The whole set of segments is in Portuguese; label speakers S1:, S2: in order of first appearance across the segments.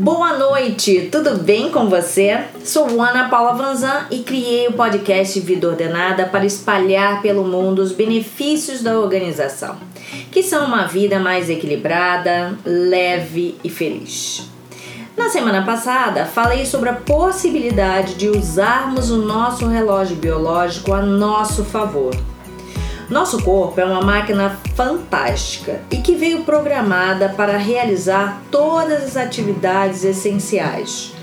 S1: Boa noite, tudo bem com você? Sou Ana Paula Vanzan e criei o podcast Vida Ordenada para espalhar pelo mundo os benefícios da organização, que são uma vida mais equilibrada, leve e feliz. Na semana passada, falei sobre a possibilidade de usarmos o nosso relógio biológico a nosso favor nosso corpo é uma máquina fantástica e que veio programada para realizar todas as atividades essenciais,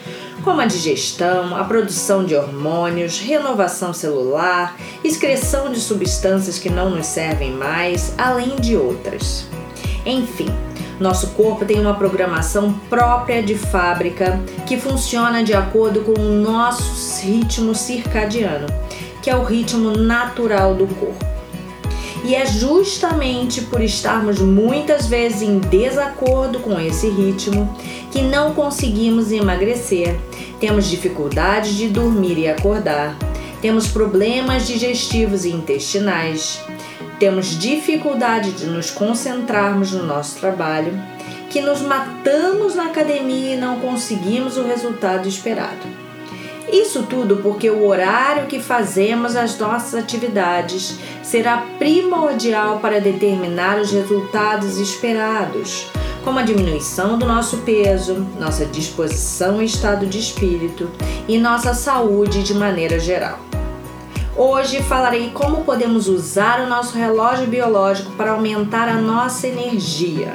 S1: como a digestão, a produção de hormônios, renovação celular, excreção de substâncias que não nos servem mais, além de outras. Enfim, nosso corpo tem uma programação própria de fábrica que funciona de acordo com o nosso ritmo circadiano, que é o ritmo natural do corpo. E é justamente por estarmos muitas vezes em desacordo com esse ritmo que não conseguimos emagrecer, temos dificuldades de dormir e acordar, temos problemas digestivos e intestinais, temos dificuldade de nos concentrarmos no nosso trabalho, que nos matamos na academia e não conseguimos o resultado esperado. Isso tudo porque o horário que fazemos as nossas atividades será primordial para determinar os resultados esperados, como a diminuição do nosso peso, nossa disposição e estado de espírito e nossa saúde de maneira geral. Hoje falarei como podemos usar o nosso relógio biológico para aumentar a nossa energia.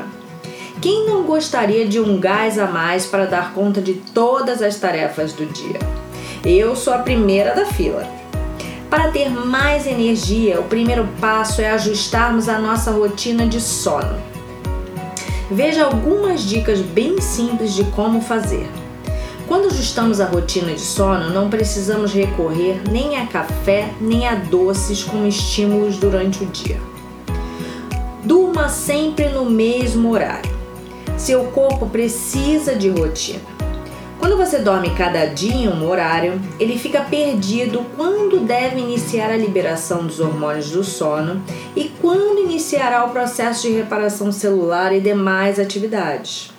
S1: Quem não gostaria de um gás a mais para dar conta de todas as tarefas do dia? Eu sou a primeira da fila. Para ter mais energia, o primeiro passo é ajustarmos a nossa rotina de sono. Veja algumas dicas bem simples de como fazer. Quando ajustamos a rotina de sono, não precisamos recorrer nem a café nem a doces como estímulos durante o dia. Durma sempre no mesmo horário. Seu corpo precisa de rotina. Quando você dorme cada dia em um horário, ele fica perdido quando deve iniciar a liberação dos hormônios do sono e quando iniciará o processo de reparação celular e demais atividades.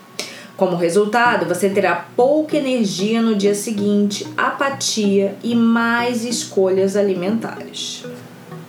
S1: Como resultado, você terá pouca energia no dia seguinte, apatia e mais escolhas alimentares.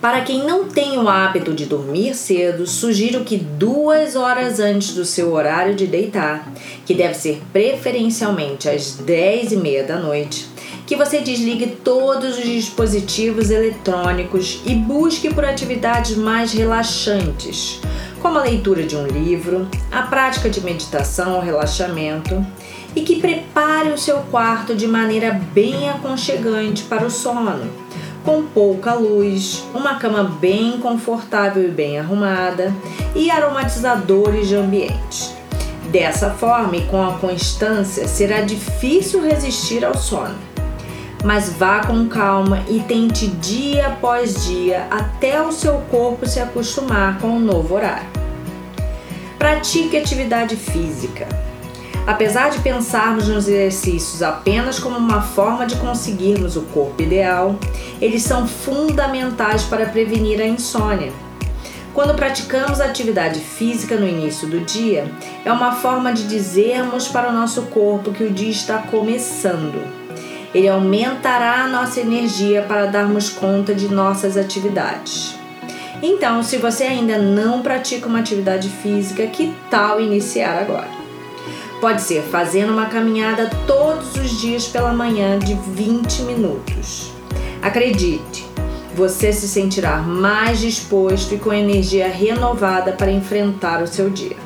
S1: Para quem não tem o hábito de dormir cedo, sugiro que duas horas antes do seu horário de deitar, que deve ser preferencialmente às 10 e meia da noite, que você desligue todos os dispositivos eletrônicos e busque por atividades mais relaxantes, como a leitura de um livro, a prática de meditação ou relaxamento, e que prepare o seu quarto de maneira bem aconchegante para o sono com pouca luz, uma cama bem confortável e bem arrumada e aromatizadores de ambiente. Dessa forma e com a constância, será difícil resistir ao sono. Mas vá com calma e tente dia após dia até o seu corpo se acostumar com o novo horário. Pratique atividade física. Apesar de pensarmos nos exercícios apenas como uma forma de conseguirmos o corpo ideal, eles são fundamentais para prevenir a insônia. Quando praticamos atividade física no início do dia, é uma forma de dizermos para o nosso corpo que o dia está começando. Ele aumentará a nossa energia para darmos conta de nossas atividades. Então, se você ainda não pratica uma atividade física, que tal iniciar agora? Pode ser fazendo uma caminhada todos os dias pela manhã de 20 minutos. Acredite, você se sentirá mais disposto e com energia renovada para enfrentar o seu dia.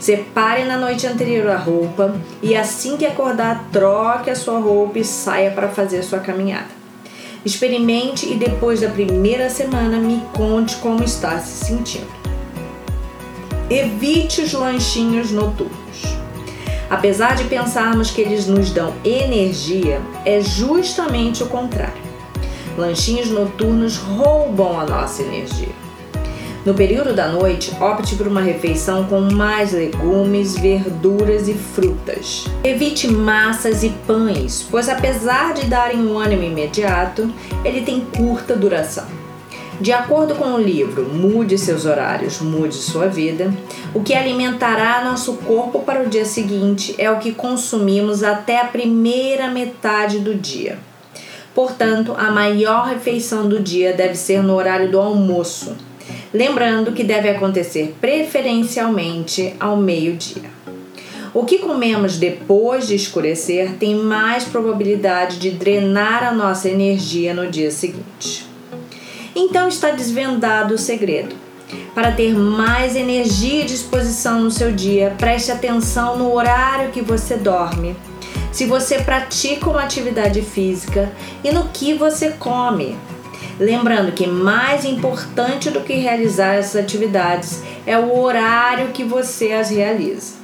S1: Separe na noite anterior a roupa e assim que acordar, troque a sua roupa e saia para fazer sua caminhada. Experimente e depois da primeira semana me conte como está se sentindo. Evite os lanchinhos noturnos. Apesar de pensarmos que eles nos dão energia, é justamente o contrário. Lanchinhos noturnos roubam a nossa energia. No período da noite, opte por uma refeição com mais legumes, verduras e frutas. Evite massas e pães, pois apesar de darem um ânimo imediato, ele tem curta duração. De acordo com o livro Mude seus horários, mude sua vida, o que alimentará nosso corpo para o dia seguinte é o que consumimos até a primeira metade do dia. Portanto, a maior refeição do dia deve ser no horário do almoço, lembrando que deve acontecer preferencialmente ao meio-dia. O que comemos depois de escurecer tem mais probabilidade de drenar a nossa energia no dia seguinte. Então está desvendado o segredo. Para ter mais energia e disposição no seu dia, preste atenção no horário que você dorme, se você pratica uma atividade física e no que você come. Lembrando que mais importante do que realizar essas atividades é o horário que você as realiza.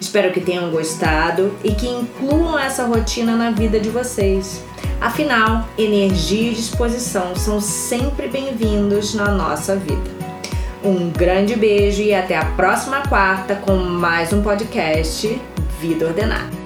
S1: Espero que tenham gostado e que incluam essa rotina na vida de vocês. Afinal, energia e disposição são sempre bem-vindos na nossa vida. Um grande beijo e até a próxima quarta com mais um podcast Vida Ordenada.